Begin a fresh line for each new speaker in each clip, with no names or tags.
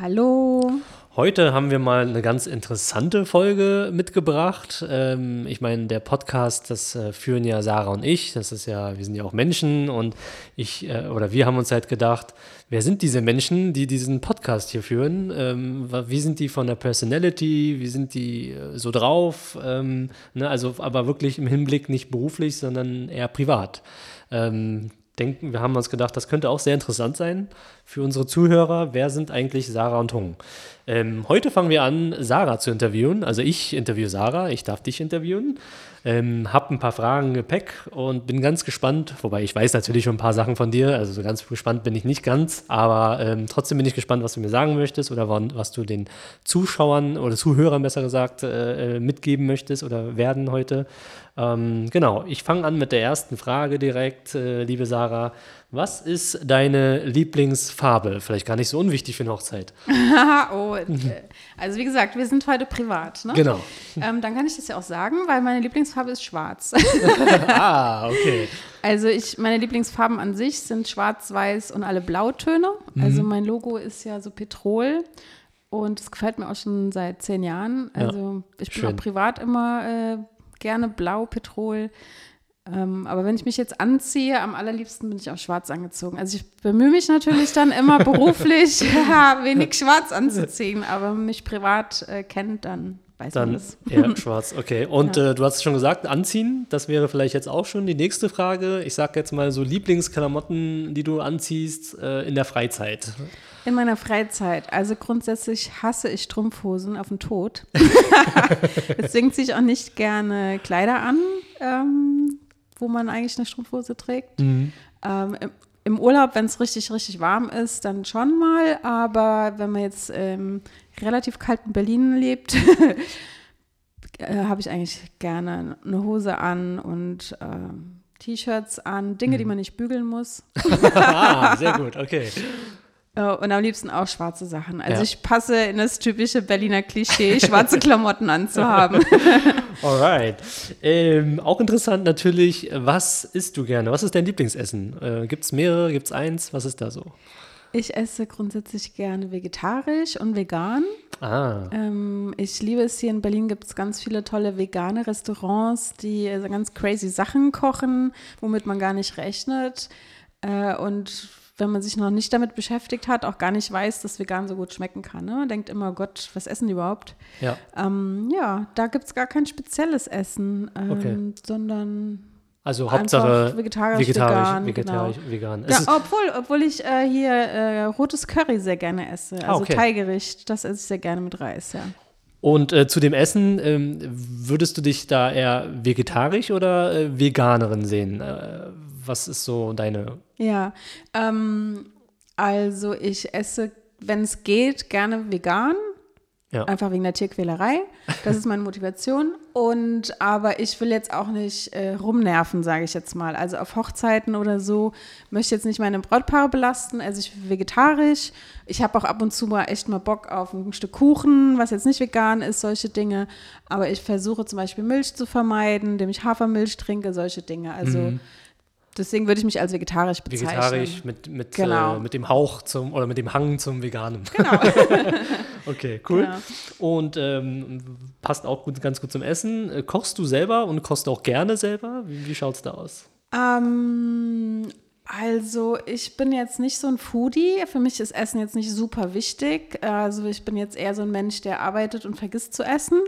Hallo.
Heute haben wir mal eine ganz interessante Folge mitgebracht. Ähm, ich meine, der Podcast, das äh, führen ja Sarah und ich. Das ist ja, wir sind ja auch Menschen und ich äh, oder wir haben uns halt gedacht, wer sind diese Menschen, die diesen Podcast hier führen? Ähm, wie sind die von der Personality? Wie sind die äh, so drauf? Ähm, ne, also, aber wirklich im Hinblick nicht beruflich, sondern eher privat. Ähm, denken, wir haben uns gedacht, das könnte auch sehr interessant sein für unsere Zuhörer. Wer sind eigentlich Sarah und Hung? Ähm, heute fangen wir an, Sarah zu interviewen. Also ich interviewe Sarah, ich darf dich interviewen. Ähm, hab ein paar Fragen im Gepäck und bin ganz gespannt, wobei ich weiß natürlich schon ein paar Sachen von dir, also so ganz gespannt bin ich nicht ganz, aber ähm, trotzdem bin ich gespannt, was du mir sagen möchtest oder was du den Zuschauern oder Zuhörern besser gesagt äh, äh, mitgeben möchtest oder werden heute. Ähm, genau, ich fange an mit der ersten Frage direkt, äh, liebe Sarah. Was ist deine Lieblingsfarbe? Vielleicht gar nicht so unwichtig für eine Hochzeit.
oh, äh, also wie gesagt, wir sind heute privat. Ne?
Genau.
Ähm, dann kann ich das ja auch sagen, weil meine Lieblingsfarbe ist schwarz.
ah, okay.
Also ich, meine Lieblingsfarben an sich sind schwarz, weiß und alle Blautöne. Mhm. Also mein Logo ist ja so Petrol. Und es gefällt mir auch schon seit zehn Jahren. Also ja, ich bin schön. auch privat immer äh, gerne blau, Petrol. Ähm, aber wenn ich mich jetzt anziehe, am allerliebsten bin ich auch schwarz angezogen. Also ich bemühe mich natürlich dann immer beruflich, wenig schwarz anzuziehen, aber mich privat äh, kennt, dann weiß
dann
man das.
eher schwarz, okay. Und ja. äh, du hast schon gesagt, anziehen, das wäre vielleicht jetzt auch schon die nächste Frage. Ich sage jetzt mal so Lieblingsklamotten, die du anziehst äh, in der Freizeit.
In meiner Freizeit. Also grundsätzlich hasse ich Strumpfhosen auf den Tod. Deswegen ziehe ich auch nicht gerne Kleider an. Ähm, wo man eigentlich eine Strumpfhose trägt. Mhm. Ähm, im, im, Urlaub, wenn es richtig, richtig warm ist, dann schon mal. Aber wenn man jetzt ähm, relativ kalt in Berlin lebt, äh, habe ich eigentlich gerne eine Hose an und äh, T-Shirts an, Dinge, mhm. die man nicht bügeln muss.
ah, sehr gut, okay.
Äh, und am liebsten auch schwarze Sachen. Also ja. ich passe in das typische Berliner Klischee, schwarze Klamotten anzuhaben.
Alright. Ähm, auch interessant natürlich, was isst du gerne? Was ist dein Lieblingsessen? Äh, gibt es mehrere? Gibt es eins? Was ist da so?
Ich esse grundsätzlich gerne vegetarisch und vegan.
Ah.
Ähm, ich liebe es hier in Berlin, gibt es ganz viele tolle vegane Restaurants, die also ganz crazy Sachen kochen, womit man gar nicht rechnet. Äh, und wenn man sich noch nicht damit beschäftigt hat, auch gar nicht weiß, dass vegan so gut schmecken kann. Ne? Man denkt immer, Gott, was essen die überhaupt?
Ja,
ähm, ja da gibt es gar kein spezielles Essen, ähm, okay. sondern
also Hauptsache
vegetarisch, vegetarisch, vegan. Vegetarisch,
genau. vegan.
Ja, obwohl, obwohl ich äh, hier äh, rotes Curry sehr gerne esse, ah, also ah, okay. Thai-Gericht, das esse ich sehr gerne mit Reis, ja.
Und äh, zu dem Essen, ähm, würdest du dich da eher vegetarisch oder äh, Veganerin sehen? Was ist so deine?
Ja, ähm, also ich esse, wenn es geht, gerne vegan. Ja. Einfach wegen der Tierquälerei. Das ist meine Motivation. Und aber ich will jetzt auch nicht äh, rumnerven, sage ich jetzt mal. Also auf Hochzeiten oder so möchte ich jetzt nicht meine Brautpaare belasten. Also ich bin vegetarisch. Ich habe auch ab und zu mal echt mal Bock auf ein Stück Kuchen, was jetzt nicht vegan ist, solche Dinge. Aber ich versuche zum Beispiel Milch zu vermeiden, indem ich Hafermilch trinke, solche Dinge. Also mhm. Deswegen würde ich mich als vegetarisch bezeichnen.
Vegetarisch mit, mit, genau. äh, mit dem Hauch zum oder mit dem Hang zum Veganen.
Genau.
okay, cool. Genau. Und ähm, passt auch gut, ganz gut zum Essen. Äh, kochst du selber und kochst auch gerne selber? Wie, wie schaut es da aus?
Ähm, also ich bin jetzt nicht so ein Foodie. Für mich ist Essen jetzt nicht super wichtig. Also ich bin jetzt eher so ein Mensch, der arbeitet und vergisst zu essen.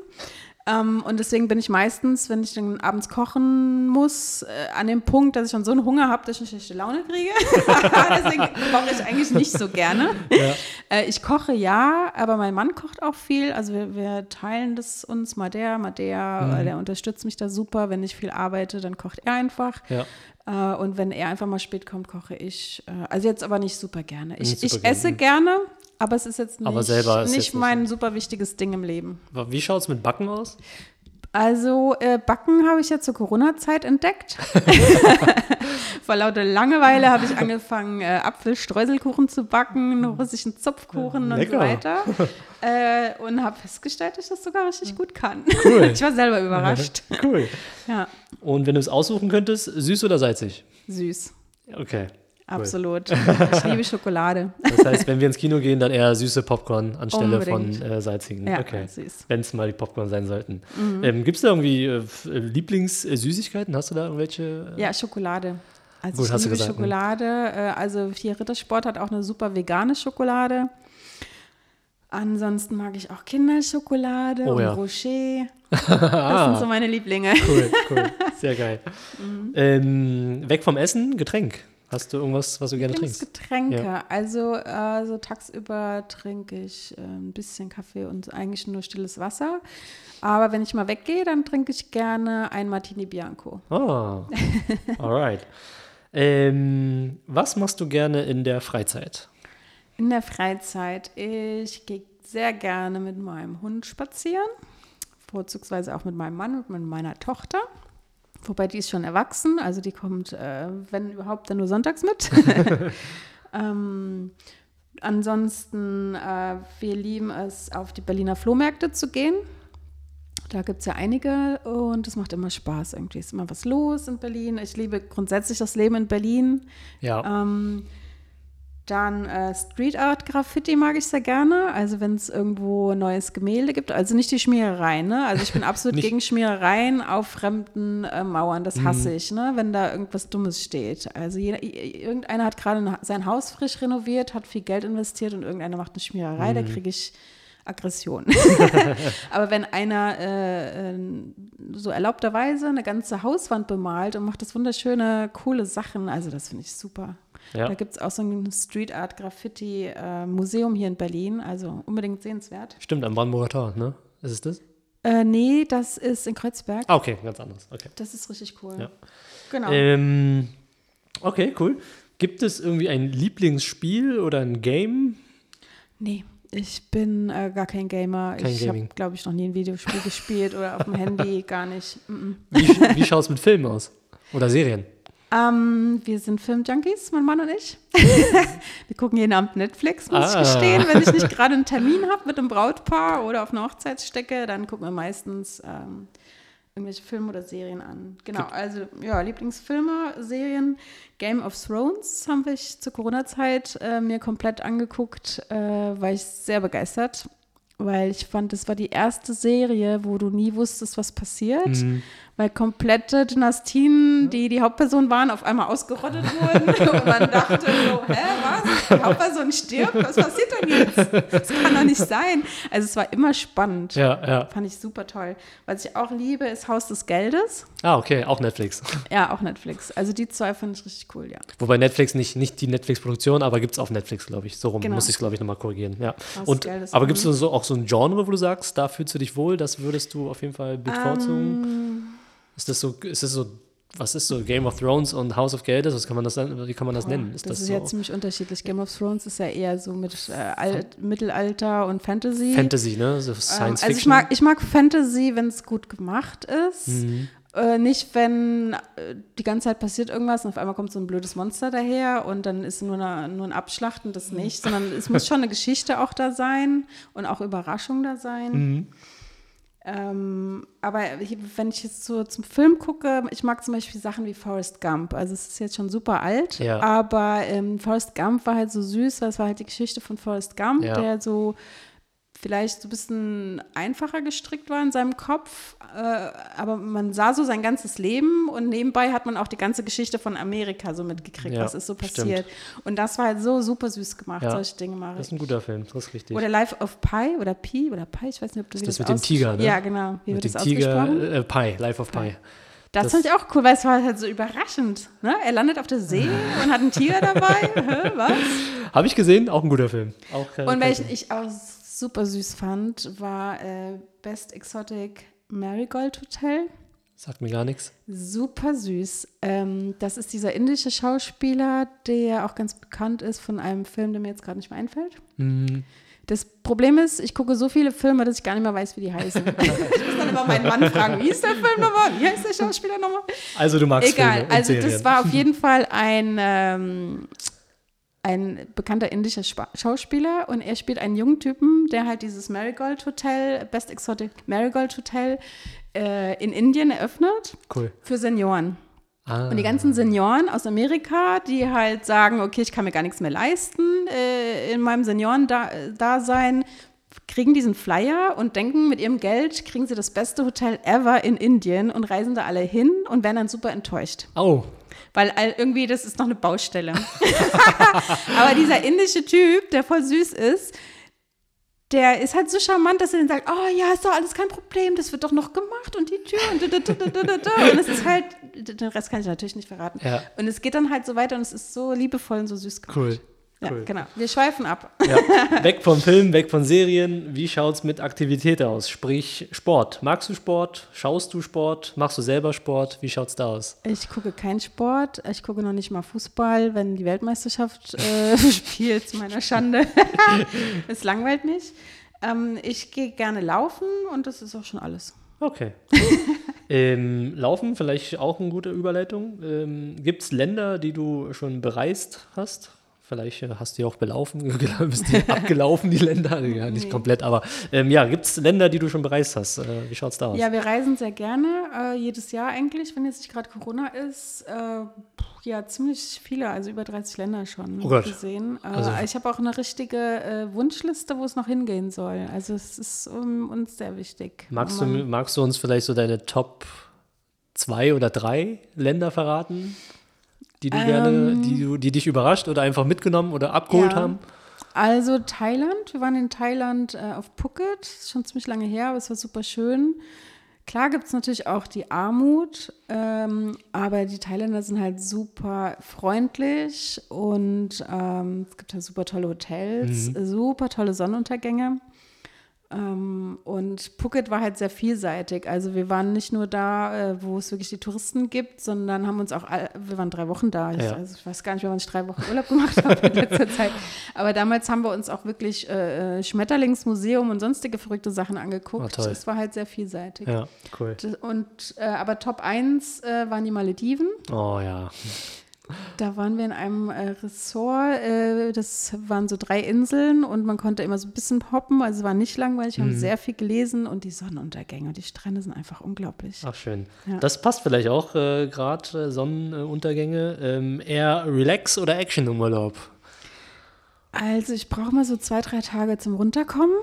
Ähm, und deswegen bin ich meistens, wenn ich dann abends kochen muss, äh, an dem Punkt, dass ich schon so einen Hunger habe, dass ich eine schlechte Laune kriege. deswegen koche ich eigentlich nicht so gerne. Ja. Äh, ich koche ja, aber mein Mann kocht auch viel. Also wir, wir teilen das uns, mal der, mal der. Mhm. Der unterstützt mich da super. Wenn ich viel arbeite, dann kocht er einfach.
Ja.
Äh, und wenn er einfach mal spät kommt, koche ich. Äh, also jetzt aber nicht super gerne. Ich, super ich esse gerne, aber es ist jetzt nicht, ist nicht jetzt mein nicht. super wichtiges Ding im Leben.
Wie schaut es mit Backen aus?
Also äh, Backen habe ich ja zur Corona-Zeit entdeckt. Vor lauter Langeweile habe ich angefangen, äh, Apfelstreuselkuchen zu backen, russischen Zupfkuchen ja, und so weiter. Äh, und habe festgestellt, dass ich das sogar richtig gut kann. Cool. ich war selber überrascht.
cool. Ja. Und wenn du es aussuchen könntest, süß oder salzig?
Süß.
Okay.
Absolut. Ich liebe Schokolade.
Das heißt, wenn wir ins Kino gehen, dann eher süße Popcorn anstelle Unbedingt. von äh, salzigen.
Ja,
okay. Wenn es mal die Popcorn sein sollten. Mhm. Ähm, Gibt es da irgendwie äh, Lieblingssüßigkeiten? Hast du da irgendwelche?
Äh? Ja, Schokolade. Also Gut, ich liebe gesagt, ne? Schokolade. Ne? Also Vier Rittersport hat auch eine super vegane Schokolade. Ansonsten mag ich auch Kinderschokolade oh, und ja. Rocher. Das sind so meine Lieblinge.
Cool, cool. Sehr geil. Mhm. Ähm, weg vom Essen, Getränk. Hast du irgendwas, was du gerne trinkst?
Getränke. Ja. Also, also tagsüber trinke ich äh, ein bisschen Kaffee und eigentlich nur stilles Wasser. Aber wenn ich mal weggehe, dann trinke ich gerne ein Martini Bianco.
Oh, alright. ähm, was machst du gerne in der Freizeit?
In der Freizeit. Ich gehe sehr gerne mit meinem Hund spazieren. Vorzugsweise auch mit meinem Mann und mit meiner Tochter. Wobei die ist schon erwachsen, also die kommt, äh, wenn überhaupt, dann nur sonntags mit. ähm, ansonsten, äh, wir lieben es, auf die Berliner Flohmärkte zu gehen. Da gibt es ja einige und es macht immer Spaß. Irgendwie ist immer was los in Berlin. Ich liebe grundsätzlich das Leben in Berlin.
Ja.
Ähm, dann äh, Street Art Graffiti mag ich sehr gerne. Also wenn es irgendwo neues Gemälde gibt. Also nicht die Schmierereien. Ne? Also ich bin absolut gegen Schmierereien auf fremden äh, Mauern. Das hasse mhm. ich, ne? wenn da irgendwas Dummes steht. Also jeder, irgendeiner hat gerade sein Haus frisch renoviert, hat viel Geld investiert und irgendeiner macht eine Schmiererei. Mhm. Da kriege ich Aggression. Aber wenn einer äh, so erlaubterweise eine ganze Hauswand bemalt und macht das wunderschöne, coole Sachen, also das finde ich super. Ja. Da gibt es auch so ein Street Art Graffiti äh, Museum hier in Berlin, also unbedingt sehenswert.
Stimmt, am Brandenburger Tor, ne? Ist es das?
Äh, nee, das ist in Kreuzberg.
Ah, okay, ganz anders. Okay.
Das ist richtig cool.
Ja. Genau. Ähm, okay, cool. Gibt es irgendwie ein Lieblingsspiel oder ein Game?
Nee, ich bin äh, gar kein Gamer. Kein ich habe, glaube ich, noch nie ein Videospiel gespielt oder auf dem Handy, gar nicht. Mm -mm.
Wie, wie schaut es mit Filmen aus? Oder Serien?
Ähm, wir sind Filmjunkies, mein Mann und ich. wir gucken jeden Abend Netflix, muss ah. ich gestehen. Wenn ich nicht gerade einen Termin habe mit einem Brautpaar oder auf einer Hochzeitsstecke, dann gucken wir meistens ähm, irgendwelche Filme oder Serien an. Genau, also ja, Lieblingsfilme, Serien. Game of Thrones haben wir zur Corona-Zeit äh, mir komplett angeguckt, äh, war ich sehr begeistert weil ich fand, das war die erste Serie, wo du nie wusstest, was passiert, mhm. Weil komplette Dynastien, die die Hauptperson waren, auf einmal ausgerottet wurden und man dachte so, hä, was? Die Hauptperson stirbt? Was passiert denn jetzt? Das kann doch nicht sein. Also es war immer spannend.
Ja, ja.
Fand ich super toll. Was ich auch liebe, ist Haus des Geldes.
Ah, okay, auch Netflix.
Ja, auch Netflix. Also die zwei fand ich richtig cool, ja.
Wobei Netflix nicht, nicht die Netflix-Produktion, aber gibt es auf Netflix, glaube ich. So rum genau. muss ich es, glaube ich, nochmal korrigieren. Ja. Und, aber gibt es so, auch so ein Genre, wo du sagst, da fühlst du dich wohl, das würdest du auf jeden Fall bevorzugen? Um, ähm. Ist das so, ist das so was ist so Game of Thrones und House of Geldes? Was kann man das, wie kann man das nennen?
Ist das, das ist so? ja ziemlich unterschiedlich. Game of Thrones ist ja eher so mit äh, Alt, Mittelalter und Fantasy.
Fantasy, ne? So Science ähm, also
Fiction. Ich mag, ich mag Fantasy, wenn es gut gemacht ist. Mhm. Äh, nicht, wenn äh, die ganze Zeit passiert irgendwas und auf einmal kommt so ein blödes Monster daher und dann ist nur, eine, nur ein Abschlachten, das nicht, sondern es muss schon eine Geschichte auch da sein und auch Überraschung da sein. Mhm. Ähm, aber wenn ich jetzt so zum Film gucke, ich mag zum Beispiel Sachen wie Forrest Gump. Also es ist jetzt schon super alt,
ja.
aber ähm, Forrest Gump war halt so süß, das war halt die Geschichte von Forrest Gump, ja. der so vielleicht so ein bisschen einfacher gestrickt war in seinem Kopf, äh, aber man sah so sein ganzes Leben und nebenbei hat man auch die ganze Geschichte von Amerika so mitgekriegt, ja, was ist so passiert. Stimmt. Und das war halt so super süß gemacht, ja, solche Dinge mache ich.
Das ist ein guter Film, das ist richtig.
Oder Life of Pi oder Pi oder Pi, ich weiß nicht, ob du
das, das mit dem Tiger, ne?
Ja, genau.
Wie mit wird dem das Tiger, äh, Pi, Life of Pi.
Das, das fand ich auch cool, weil es war halt so überraschend. Ne? Er landet auf der See und hat einen Tiger dabei. Was?
Habe ich gesehen, auch ein guter Film. Auch,
und welchen ich auch super süß fand, war äh, Best Exotic Marigold Hotel.
Sagt mir gar nichts.
Super süß. Ähm, das ist dieser indische Schauspieler, der auch ganz bekannt ist von einem Film, der mir jetzt gerade nicht mehr einfällt. Mhm. Das Problem ist, ich gucke so viele Filme, dass ich gar nicht mehr weiß, wie die heißen. ich muss dann immer meinen Mann fragen, wie ist der Film nochmal? Wie heißt der Schauspieler nochmal?
Also du magst
Egal,
Filme
also das war auf jeden Fall ein, ähm, ein bekannter indischer Schauspieler und er spielt einen jungen Typen, der halt dieses Marigold Hotel, Best Exotic Marigold Hotel äh, in Indien eröffnet.
Cool.
Für Senioren. Ah. Und die ganzen Senioren aus Amerika, die halt sagen, okay, ich kann mir gar nichts mehr leisten äh, in meinem Seniorendasein, kriegen diesen Flyer und denken, mit ihrem Geld kriegen sie das beste Hotel ever in Indien und reisen da alle hin und werden dann super enttäuscht.
Oh.
Weil irgendwie, das ist noch eine Baustelle. Aber dieser indische Typ, der voll süß ist, der ist halt so charmant, dass er dann sagt, oh ja, ist doch alles kein Problem, das wird doch noch gemacht und die Tür und und es ist halt, den Rest kann ich natürlich nicht verraten.
Ja.
Und es geht dann halt so weiter und es ist so liebevoll und so süß
gemacht. Cool.
Ja, genau. Wir schweifen ab.
Ja. Weg vom Film, weg von Serien. Wie schaut es mit Aktivität aus? Sprich Sport. Magst du Sport? Schaust du Sport? Machst du selber Sport? Wie schaut es da aus?
Ich gucke keinen Sport. Ich gucke noch nicht mal Fußball, wenn die Weltmeisterschaft äh, spielt, zu meiner Schande. Es langweilt mich. Ähm, ich gehe gerne laufen und das ist auch schon alles.
Okay. ähm, Laufen, vielleicht auch eine gute Überleitung. Ähm, Gibt es Länder, die du schon bereist hast? Vielleicht äh, hast du ja auch belaufen, bist die abgelaufen, die Länder. Ja, nicht nee. komplett, aber ähm, ja, gibt es Länder, die du schon bereist hast? Äh, wie schaut es da aus?
Ja, wir reisen sehr gerne, äh, jedes Jahr eigentlich, wenn jetzt nicht gerade Corona ist. Äh, ja, ziemlich viele, also über 30 Länder schon
oh
gesehen. Äh, also, ich habe auch eine richtige äh, Wunschliste, wo es noch hingehen soll. Also es ist um, uns sehr wichtig.
Magst du, magst du uns vielleicht so deine Top zwei oder drei Länder verraten? Die du ähm, gerne, die, du, die dich überrascht oder einfach mitgenommen oder abgeholt ja. haben?
Also Thailand, wir waren in Thailand äh, auf Phuket, ist schon ziemlich lange her, aber es war super schön. Klar gibt es natürlich auch die Armut, ähm, aber die Thailänder sind halt super freundlich und ähm, es gibt halt super tolle Hotels, mhm. super tolle Sonnenuntergänge. Ähm, und Phuket war halt sehr vielseitig. Also wir waren nicht nur da, äh, wo es wirklich die Touristen gibt, sondern haben uns auch, wir waren drei Wochen da. Ich, also ich weiß gar nicht, wann ich drei Wochen Urlaub gemacht habe in letzter Zeit. Aber damals haben wir uns auch wirklich äh, äh Schmetterlingsmuseum und sonstige verrückte Sachen angeguckt. Oh, es war halt sehr vielseitig.
Ja, cool.
Und, äh, aber Top 1 äh, waren die Malediven.
Oh ja.
Da waren wir in einem äh, Ressort, äh, das waren so drei Inseln und man konnte immer so ein bisschen hoppen, also es war nicht langweilig, wir mhm. haben sehr viel gelesen und die Sonnenuntergänge und die Strände sind einfach unglaublich.
Ach schön. Ja. Das passt vielleicht auch äh, gerade, äh, Sonnenuntergänge. Ähm, eher Relax oder Action im Urlaub?
Also ich brauche mal so zwei, drei Tage zum Runterkommen,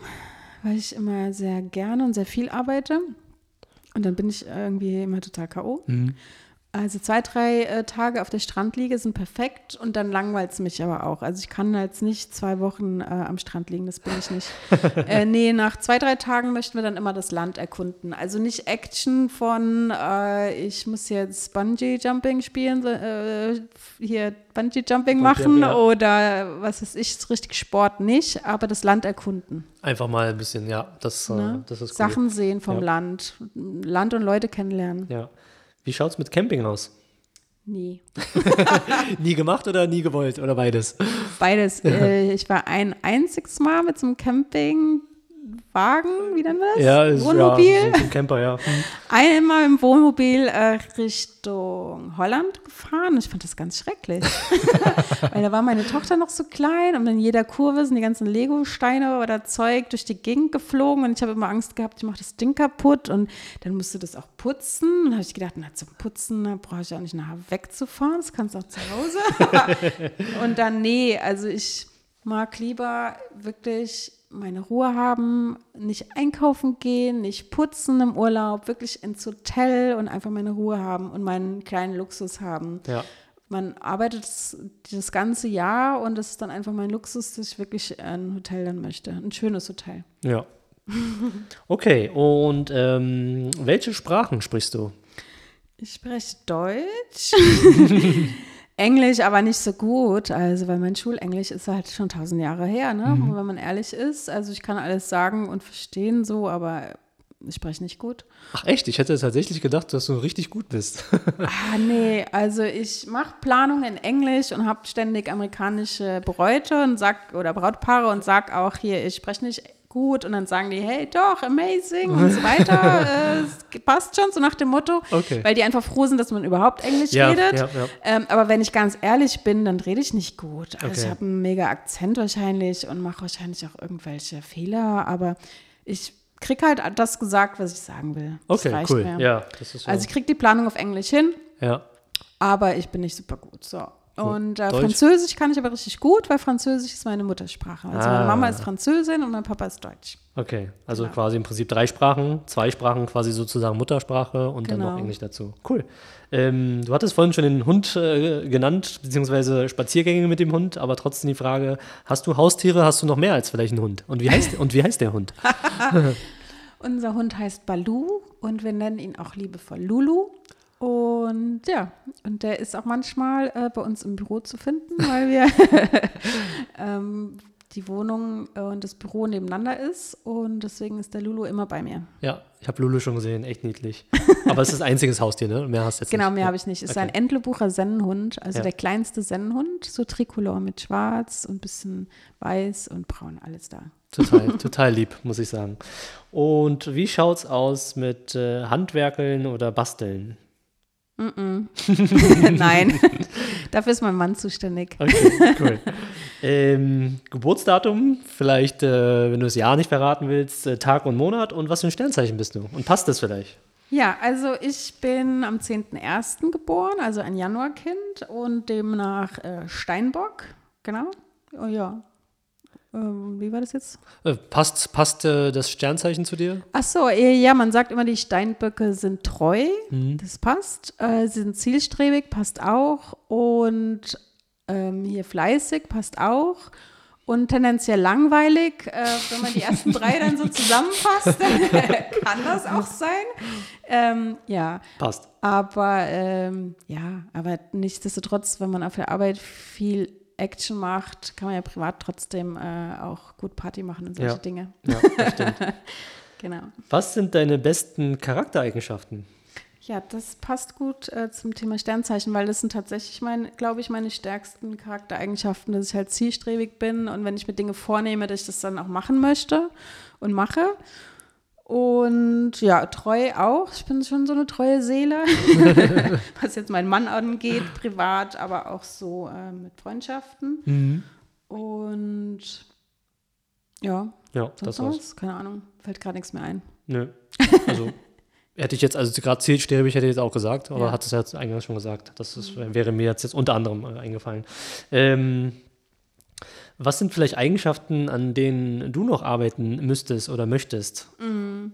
weil ich immer sehr gerne und sehr viel arbeite. Und dann bin ich irgendwie immer total K.O. Mhm. Also zwei, drei äh, Tage auf der Strandliege sind perfekt und dann langweilt es mich aber auch. Also ich kann jetzt nicht zwei Wochen äh, am Strand liegen, das bin ich nicht. äh, nee, nach zwei, drei Tagen möchten wir dann immer das Land erkunden. Also nicht Action von, äh, ich muss jetzt Bungee-Jumping spielen, äh, hier Bungee-Jumping machen ja. oder was weiß ich, richtig Sport nicht, aber das Land erkunden.
Einfach mal ein bisschen, ja, das, äh, ne? das ist
cool. Sachen sehen vom ja. Land, Land und Leute kennenlernen.
Ja. Wie schaut es mit Camping aus?
Nie.
nie gemacht oder nie gewollt oder beides?
Beides. Äh, ich war ein einziges Mal mit so einem Camping Wagen, wie nennt man das?
Ja, ist, Wohnmobil. Ja, so ein Camper, ja. Hm.
Einmal im Wohnmobil äh, Richtung Holland gefahren. Ich fand das ganz schrecklich. Weil da war meine Tochter noch so klein und in jeder Kurve sind die ganzen Lego-Steine oder Zeug durch die Gegend geflogen und ich habe immer Angst gehabt, ich mache das Ding kaputt und dann musste das auch putzen. Und dann habe ich gedacht, na, zum Putzen da brauche ich auch nicht nachher wegzufahren, das kannst du auch zu Hause. und dann, nee, also ich mag lieber wirklich meine Ruhe haben, nicht einkaufen gehen, nicht putzen im Urlaub, wirklich ins Hotel und einfach meine Ruhe haben und meinen kleinen Luxus haben.
Ja.
Man arbeitet das, das ganze Jahr und das ist dann einfach mein Luxus, dass ich wirklich ein Hotel dann möchte. Ein schönes Hotel.
Ja. Okay, und ähm, welche Sprachen sprichst du?
Ich spreche Deutsch. Englisch aber nicht so gut, also weil mein Schulenglisch ist halt schon tausend Jahre her, ne? Mhm. wenn man ehrlich ist. Also ich kann alles sagen und verstehen so, aber ich spreche nicht gut.
Ach echt? Ich hätte tatsächlich gedacht, dass du richtig gut bist.
ah, nee, also ich mache Planung in Englisch und habe ständig amerikanische Bräute und sag, oder Brautpaare und sag auch hier, ich spreche nicht gut und dann sagen die, hey, doch, amazing und so weiter. äh, passt schon, so nach dem Motto. Okay. Weil die einfach froh sind, dass man überhaupt Englisch ja, redet. Ja, ja. Ähm, aber wenn ich ganz ehrlich bin, dann rede ich nicht gut. Also okay. ich habe einen mega Akzent wahrscheinlich und mache wahrscheinlich auch irgendwelche Fehler, aber ich krieg halt das gesagt, was ich sagen will. Das
okay, cool. Mir. Ja,
so. Also ich krieg die Planung auf Englisch hin. Ja. Aber ich bin nicht super gut. So. Und äh, Französisch kann ich aber richtig gut, weil Französisch ist meine Muttersprache. Also ah. meine Mama ist Französin und mein Papa ist Deutsch.
Okay, also genau. quasi im Prinzip drei Sprachen, zwei Sprachen quasi sozusagen Muttersprache und genau. dann noch genau. Englisch dazu. Cool. Ähm, du hattest vorhin schon den Hund äh, genannt, beziehungsweise Spaziergänge mit dem Hund, aber trotzdem die Frage, hast du Haustiere, hast du noch mehr als vielleicht einen Hund? Und wie heißt, und wie heißt der Hund?
Unser Hund heißt Balu und wir nennen ihn auch liebevoll Lulu. Und ja, und der ist auch manchmal äh, bei uns im Büro zu finden, weil wir ähm, die Wohnung äh, und das Büro nebeneinander ist und deswegen ist der Lulu immer bei mir.
Ja, ich habe Lulu schon gesehen, echt niedlich. Aber es ist ein einziges Haustier, ne?
Mehr
hast du
jetzt Genau, nicht. mehr habe ich nicht. Es okay. ist ein Entlebucher Sennenhund, also ja. der kleinste Sennenhund, so Tricolor mit schwarz und ein bisschen weiß und braun, alles da.
Total, total lieb, muss ich sagen. Und wie schaut es aus mit äh, Handwerkeln oder Basteln?
Mm Nein, dafür ist mein Mann zuständig.
Okay, cool. Ähm, Geburtsdatum, vielleicht, äh, wenn du das Jahr nicht verraten willst, äh, Tag und Monat und was für ein Sternzeichen bist du? Und passt das vielleicht?
Ja, also ich bin am 10.01. geboren, also ein Januarkind und demnach äh, Steinbock, genau. Oh ja, ähm, wie war das jetzt?
Äh, passt passt äh, das Sternzeichen zu dir?
Ach so, äh, ja, man sagt immer, die Steinböcke sind treu. Mhm. Das passt. Äh, sie sind zielstrebig, passt auch. Und ähm, hier fleißig, passt auch. Und tendenziell langweilig, wenn man die ersten drei dann so zusammenfasst, kann das auch sein. Ähm, ja.
Passt.
Aber ähm, ja, aber nichtsdestotrotz, wenn man auf der Arbeit viel Action macht, kann man ja privat trotzdem äh, auch gut Party machen und solche
ja.
Dinge.
Ja, das stimmt.
genau.
Was sind deine besten Charaktereigenschaften?
Ja, das passt gut äh, zum Thema Sternzeichen, weil das sind tatsächlich, mein, glaube ich, meine stärksten Charaktereigenschaften, dass ich halt zielstrebig bin und wenn ich mir Dinge vornehme, dass ich das dann auch machen möchte und mache. Und ja, treu auch. Ich bin schon so eine treue Seele, was jetzt meinen Mann angeht, privat, aber auch so äh, mit Freundschaften. Mhm. Und ja,
ja das war's.
Keine Ahnung, fällt gerade nichts mehr ein.
Nö. Also hätte ich jetzt, also gerade zielstrebig hätte ich jetzt auch gesagt, aber ja. hat es ja eingangs schon gesagt. Das ist, wäre mir jetzt, jetzt unter anderem äh, eingefallen. Ähm, was sind vielleicht Eigenschaften, an denen du noch arbeiten müsstest oder möchtest?
Mm.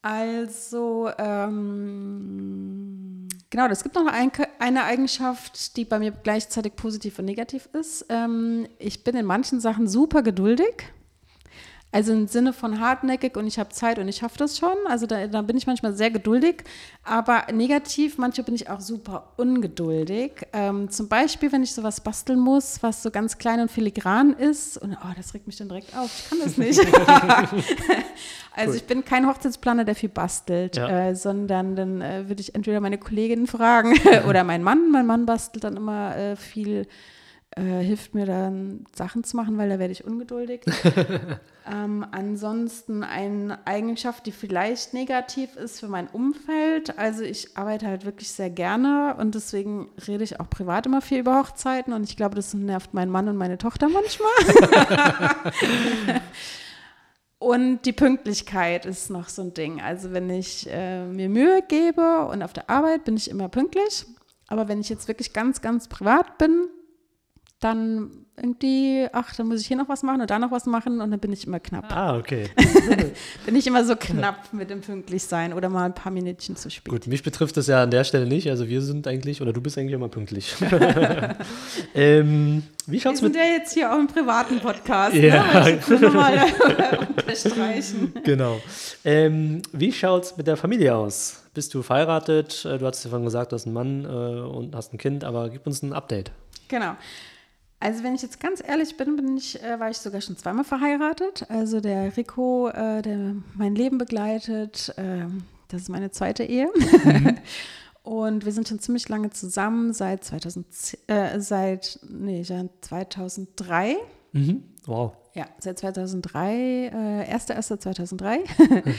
Also, ähm, genau, es gibt noch ein, eine Eigenschaft, die bei mir gleichzeitig positiv und negativ ist. Ähm, ich bin in manchen Sachen super geduldig. Also im Sinne von hartnäckig und ich habe Zeit und ich schaffe das schon. Also da, da, bin ich manchmal sehr geduldig. Aber negativ, manchmal bin ich auch super ungeduldig. Ähm, zum Beispiel, wenn ich sowas basteln muss, was so ganz klein und filigran ist. Und oh, das regt mich dann direkt auf. Ich kann das nicht. also cool. ich bin kein Hochzeitsplaner, der viel bastelt, ja. äh, sondern dann äh, würde ich entweder meine Kolleginnen fragen oder meinen Mann. Mein Mann bastelt dann immer äh, viel äh, hilft mir dann Sachen zu machen, weil da werde ich ungeduldig. ähm, ansonsten eine Eigenschaft, die vielleicht negativ ist für mein Umfeld. Also ich arbeite halt wirklich sehr gerne und deswegen rede ich auch privat immer viel über Hochzeiten und ich glaube, das nervt meinen Mann und meine Tochter manchmal. Und die Pünktlichkeit ist noch so ein Ding. Also wenn ich äh, mir Mühe gebe und auf der Arbeit bin ich immer pünktlich. Aber wenn ich jetzt wirklich ganz, ganz privat bin, dann irgendwie, ach, dann muss ich hier noch was machen und da noch was machen und dann bin ich immer knapp.
Ah, okay.
bin ich immer so knapp mit dem Pünktlichsein oder mal ein paar Minütchen zu spät.
Gut, mich betrifft das ja an der Stelle nicht. Also wir sind eigentlich, oder du bist eigentlich immer pünktlich. ähm, wie schaut's
wir sind ja jetzt hier auch im privaten Podcast. Ja. Ne? Ich mal
unterstreichen. Genau. Ähm, wie schaut's mit der Familie aus? Bist du verheiratet? Äh, du hast ja vorhin gesagt, du hast einen Mann äh, und hast ein Kind, aber gib uns ein Update.
Genau. Also wenn ich jetzt ganz ehrlich bin, bin ich, äh, war ich sogar schon zweimal verheiratet. Also der Rico, äh, der mein Leben begleitet, äh, das ist meine zweite Ehe. Mhm. Und wir sind schon ziemlich lange zusammen, seit 2010, äh, seit, nee, 2003.
Mhm. Wow.
Ja, seit 2003, äh, 1.1.2003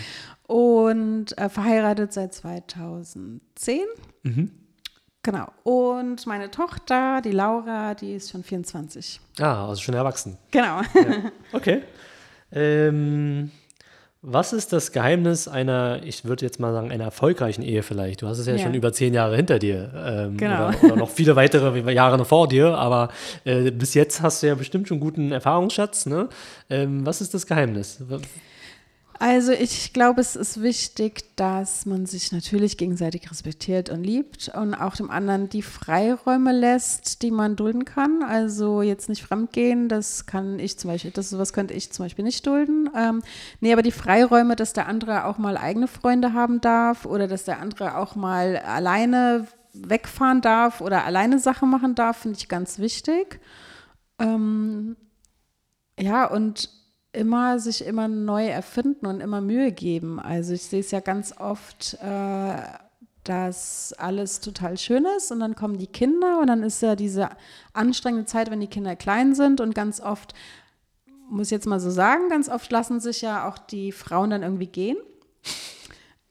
und äh, verheiratet seit 2010. Mhm. Genau. Und meine Tochter, die Laura, die ist schon 24.
Ah, also schon erwachsen.
Genau.
Ja. Okay. Ähm, was ist das Geheimnis einer, ich würde jetzt mal sagen, einer erfolgreichen Ehe vielleicht? Du hast es ja, ja. schon über zehn Jahre hinter dir. Ähm, genau. Oder, oder, noch viele weitere Jahre noch vor dir, aber äh, bis jetzt hast du ja bestimmt schon guten Erfahrungsschatz. Ne? Ähm, was ist das Geheimnis?
Also ich glaube, es ist wichtig, dass man sich natürlich gegenseitig respektiert und liebt und auch dem anderen die Freiräume lässt, die man dulden kann. Also jetzt nicht fremdgehen, das kann ich zum Beispiel, das sowas könnte ich zum Beispiel nicht dulden. Ähm, nee, aber die Freiräume, dass der andere auch mal eigene Freunde haben darf oder dass der andere auch mal alleine wegfahren darf oder alleine Sachen machen darf, finde ich ganz wichtig. Ähm, ja, und immer sich immer neu erfinden und immer Mühe geben. Also ich sehe es ja ganz oft, äh, dass alles total schön ist und dann kommen die Kinder und dann ist ja diese anstrengende Zeit, wenn die Kinder klein sind und ganz oft, muss ich jetzt mal so sagen, ganz oft lassen sich ja auch die Frauen dann irgendwie gehen.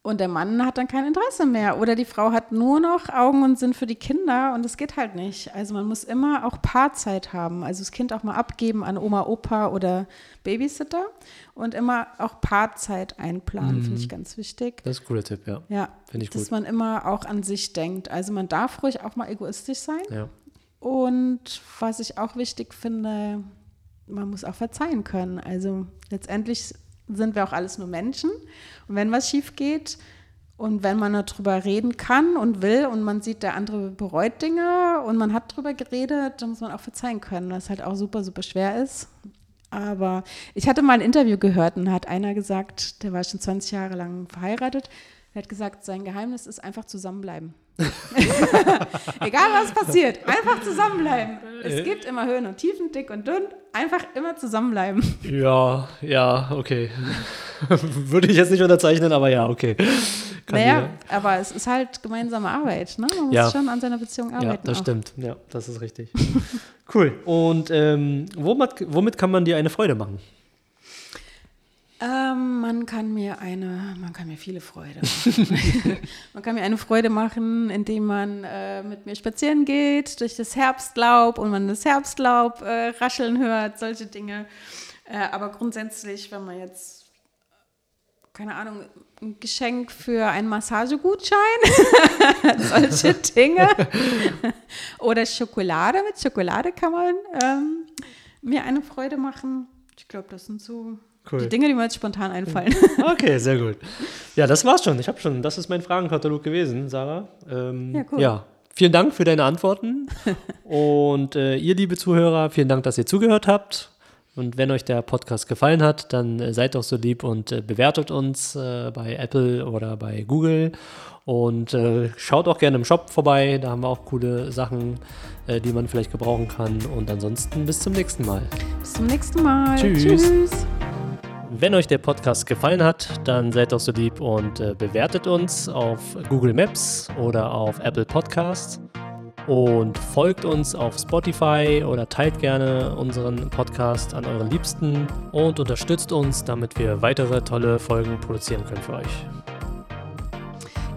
Und der Mann hat dann kein Interesse mehr. Oder die Frau hat nur noch Augen und Sinn für die Kinder und das geht halt nicht. Also man muss immer auch Paarzeit haben. Also das Kind auch mal abgeben an Oma, Opa oder Babysitter und immer auch Paarzeit einplanen, mhm. finde ich ganz wichtig.
Das ist ein cooler Tipp, ja.
Ja, finde ich dass gut. man immer auch an sich denkt. Also man darf ruhig auch mal egoistisch sein.
Ja.
Und was ich auch wichtig finde, man muss auch verzeihen können. Also letztendlich sind wir auch alles nur Menschen. Und wenn was schief geht und wenn man darüber reden kann und will und man sieht, der andere bereut Dinge und man hat darüber geredet, dann muss man auch verzeihen können, was halt auch super, super schwer ist. Aber ich hatte mal ein Interview gehört und hat einer gesagt, der war schon 20 Jahre lang verheiratet, der hat gesagt, sein Geheimnis ist einfach zusammenbleiben. Egal was passiert, einfach zusammenbleiben. Es gibt immer Höhen und Tiefen, dick und dünn. Einfach immer zusammenbleiben.
Ja, ja, okay. Würde ich jetzt nicht unterzeichnen, aber ja, okay.
Kann naja, die, aber es ist halt gemeinsame Arbeit. Ne? Man muss ja. schon an seiner Beziehung arbeiten.
Ja, das auch. stimmt. Ja, das ist richtig. cool. Und ähm, womit, womit kann man dir eine Freude machen?
Ähm, man kann mir eine, man kann mir viele Freude machen. man kann mir eine Freude machen, indem man äh, mit mir spazieren geht durch das Herbstlaub und man das Herbstlaub äh, rascheln hört, solche Dinge. Äh, aber grundsätzlich, wenn man jetzt, keine Ahnung, ein Geschenk für einen Massagegutschein, solche Dinge. Oder Schokolade, mit Schokolade kann man ähm, mir eine Freude machen. Ich glaube, das sind so Cool. Die Dinge, die mir jetzt spontan einfallen.
Okay, sehr gut. Ja, das war's schon. Ich habe schon, das ist mein Fragenkatalog gewesen, Sarah. Ähm, ja, cool. Ja, vielen Dank für deine Antworten. Und äh, ihr, liebe Zuhörer, vielen Dank, dass ihr zugehört habt. Und wenn euch der Podcast gefallen hat, dann äh, seid doch so lieb und äh, bewertet uns äh, bei Apple oder bei Google. Und äh, schaut auch gerne im Shop vorbei. Da haben wir auch coole Sachen, äh, die man vielleicht gebrauchen kann. Und ansonsten bis zum nächsten Mal.
Bis zum nächsten Mal.
Tschüss. Tschüss. Wenn euch der Podcast gefallen hat, dann seid doch so lieb und äh, bewertet uns auf Google Maps oder auf Apple Podcasts und folgt uns auf Spotify oder teilt gerne unseren Podcast an euren Liebsten und unterstützt uns, damit wir weitere tolle Folgen produzieren können für euch.